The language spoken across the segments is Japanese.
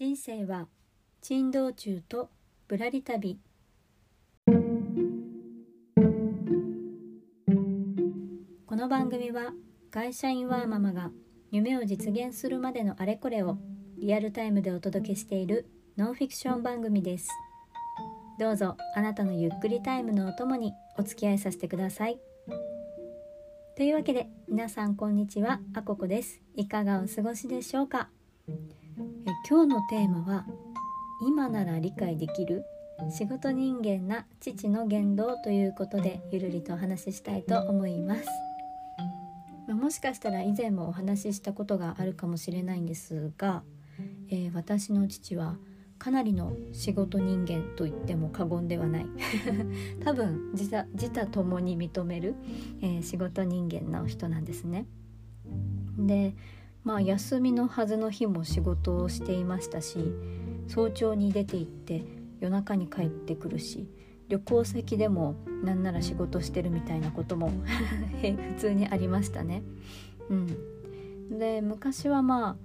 人生は珍道中とぶらり旅。この番組は会社員ワーママが夢を実現するまでのあれこれをリアルタイムでお届けしているノンフィクション番組です。どうぞあなたのゆっくりタイムのお供にお付き合いさせてください。というわけで皆さんこんにちは。あここです。いかがお過ごしでしょうか？え今日のテーマは今なら理解できる仕事人間な父の言動ということでゆるりとお話ししたいと思いますもしかしたら以前もお話ししたことがあるかもしれないんですが、えー、私の父はかなりの仕事人間と言っても過言ではない 多分自他自他ともに認める、えー、仕事人間の人なんですね。でまあ休みのはずの日も仕事をしていましたし早朝に出て行って夜中に帰ってくるし旅行先でもなんなら仕事してるみたいなことも 普通にありましたね。うん、で昔はまあ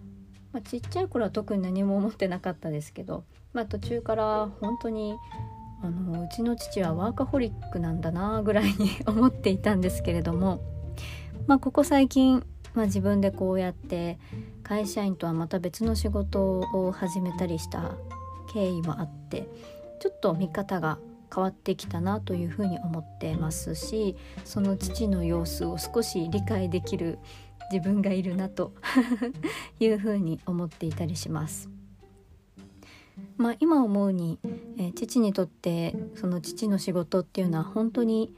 まあ、ちっちゃい頃は特に何も思ってなかったですけど、まあ、途中から本当にあのうちの父はワーカホリックなんだなぐらいに 思っていたんですけれども、まあ、ここ最近、まあ、自分でこうやって会社員とはまた別の仕事を始めたりした経緯もあってちょっと見方が変わってきたなというふうに思ってますしその父の様子を少し理解できる自分がいるなと いうふうに思っていたりします。まあ、今思うに、えー、父にとってその父の仕事っていうのは本当に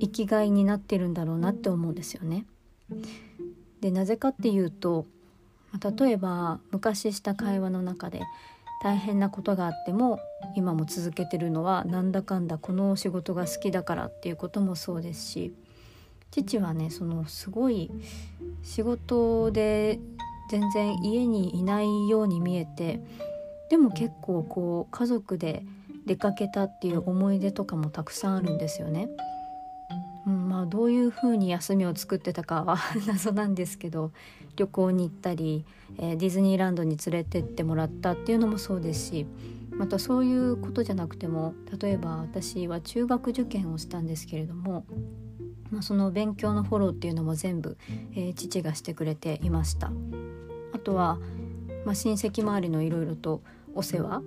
生きがいになってるんだろうなって思うんですよね。でなぜかっていうと例えば昔した会話の中で大変なことがあっても今も続けてるのはなんだかんだこの仕事が好きだからっていうこともそうですし父はねそのすごい仕事で全然家にいないように見えてでも結構こう家族で出かけたっていう思い出とかもたくさんあるんですよね。うん、まあどういう風に休みを作ってたかは 謎なんですけど旅行に行ったり、えー、ディズニーランドに連れてってもらったっていうのもそうですしまたそういうことじゃなくても例えば私は中学受験をしたんですけれどもまあ、その勉強のフォローっていうのも全部、えー、父がしてくれていました。あとは、まあ、親戚周りのいろいろとお世話、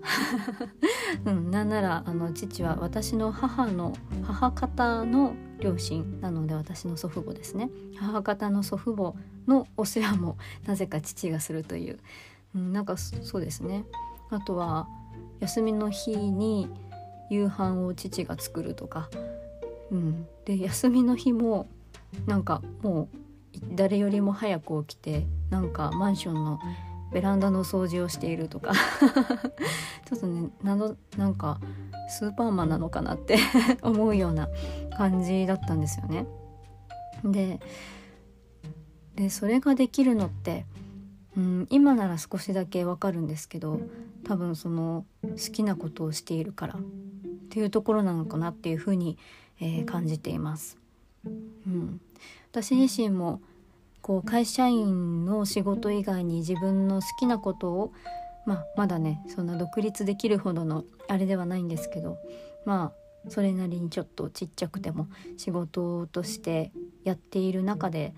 うん、なんならあの父は私の母の母方の両親なので私の祖父母ですね。母方の祖父母のお世話もなぜか父がするという、うん、なんかそうですね。あとは休みの日に夕飯を父が作るとか。うん、で休みの日もなんかもう誰よりも早く起きてなんかマンションのベランダの掃除をしているとか ちょっとねなのなんかスーパーマンなのかなって 思うような感じだったんですよね。ででそれができるのって、うん、今なら少しだけわかるんですけど多分その好きなことをしているからっていうところなのかなっていうふうにえー、感じています。うん、私自身もこう会社員の仕事以外に自分の好きなことを、まあ、まだねそんな独立できるほどのあれではないんですけどまあそれなりにちょっとちっちゃくても仕事としてやっている中で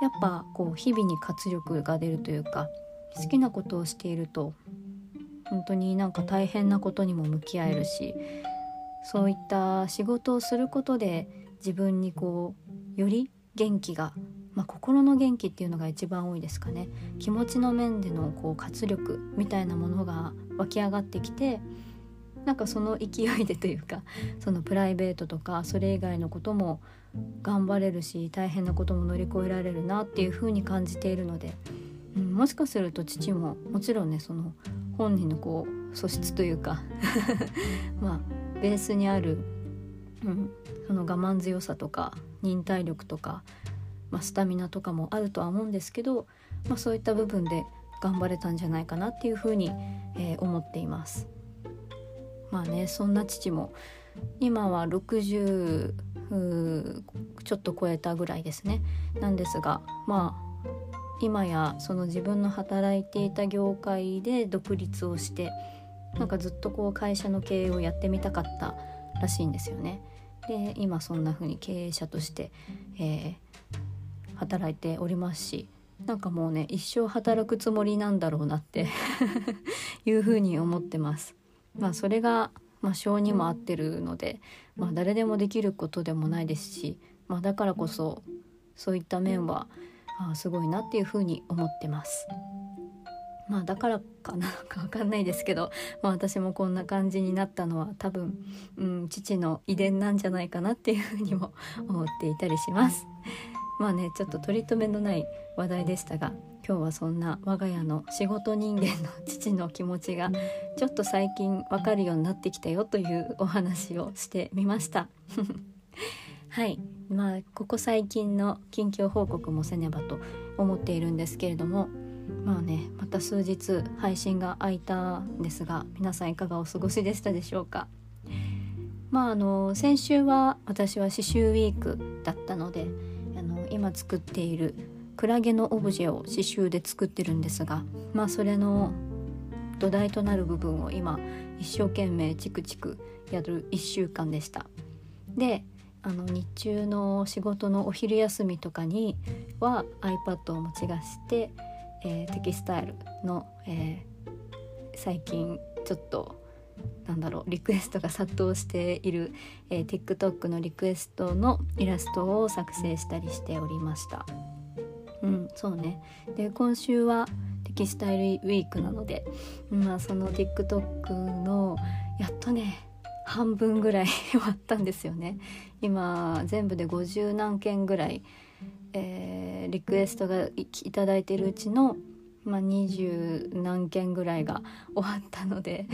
やっぱこう日々に活力が出るというか好きなことをしていると本当になんか大変なことにも向き合えるしそういった仕事をすることで自分にこうより元気が、まあ、心の元気っていうのが一番多いですかね。気持ちの面でのこう活力みたいなものが湧き上がってきてなんかその勢いでというか そのプライベートとかそれ以外のことも頑張れるし大変なことも乗り越えられるなっていうふうに感じているので、うん、もしかすると父ももちろんねその本人のこう素質というか まあベースにある、うん、その我慢強さとか忍耐力とか、まあ、スタミナとかもあるとは思うんですけど、まあ、そういった部分で頑張れたんじゃないかなっていうふうに、えー、思っています。まあねそんな父も今は60ちょっと超えたぐらいですねなんですがまあ今やその自分の働いていた業界で独立をしてなんかずっとこう会社の経営をやってみたかったらしいんですよね。で今そんな風に経営者として、えー、働いておりますしなんかもうね一生働くつもりなんだろうなって いう風に思ってます。まあそれがまあ、性にも合ってるので、まあ、誰でもできることでもないですし、まあ、だからこそそういった面はあすごいなっていうふうに思ってます。まあだからかなか分かんないですけど、まあ、私もこんな感じになったのは多分、うん、父の遺伝なんじゃないかなっていうふうにも思っていたりします。まあねちょっと取り留めのない話題でしたが今日はそんな我が家の仕事人間の父の気持ちがちょっと最近わかるようになってきたよというお話をしてみました。はい。まあここ最近の近況報告もせねばと思っているんですけれどもまあねまた数日配信が空いたんですが皆さんいかがお過ごしでしたでしょうか。まああの先週は私は刺繍ウィークだったので今作っているクラゲのオブジェを刺繍で作ってるんですがまあそれの土台となる部分を今一生懸命チクチクやる1週間でした。であの日中の仕事のお昼休みとかには iPad を持ち出して、えー、テキスタイルの、えー、最近ちょっとなんだろうリクエストが殺到している、えー、TikTok のリクエストのイラストを作成したりしておりました。うんそうねで今週はテキスタイルウィークなのでまあその TikTok のやっとね半分ぐらい 終わったんですよね今全部で50何件ぐらい、えー、リクエストがいただいてるうちの、まあ、20何件ぐらいが終わったので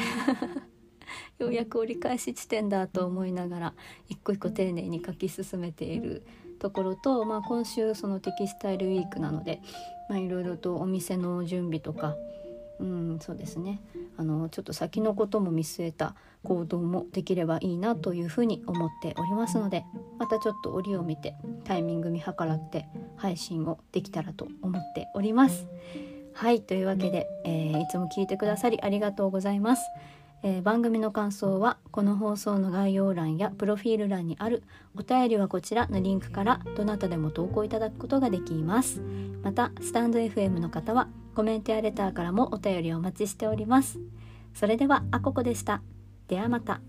ようやく折り返し地点だと思いながら一個一個丁寧に書き進めているところと、まあ、今週そのテキスタイルウィークなのでいろいろとお店の準備とかうんそうですねあのちょっと先のことも見据えた行動もできればいいなというふうに思っておりますのでまたちょっと折を見てタイミング見計らって配信をできたらと思っております。はいというわけで、えー、いつも聞いてくださりありがとうございます。えー、番組の感想はこの放送の概要欄やプロフィール欄にあるお便りはこちらのリンクからどなたでも投稿いただくことができます。またスタンド FM の方はコメントやレターからもお便りをお待ちしております。それではあここでした。ではまた。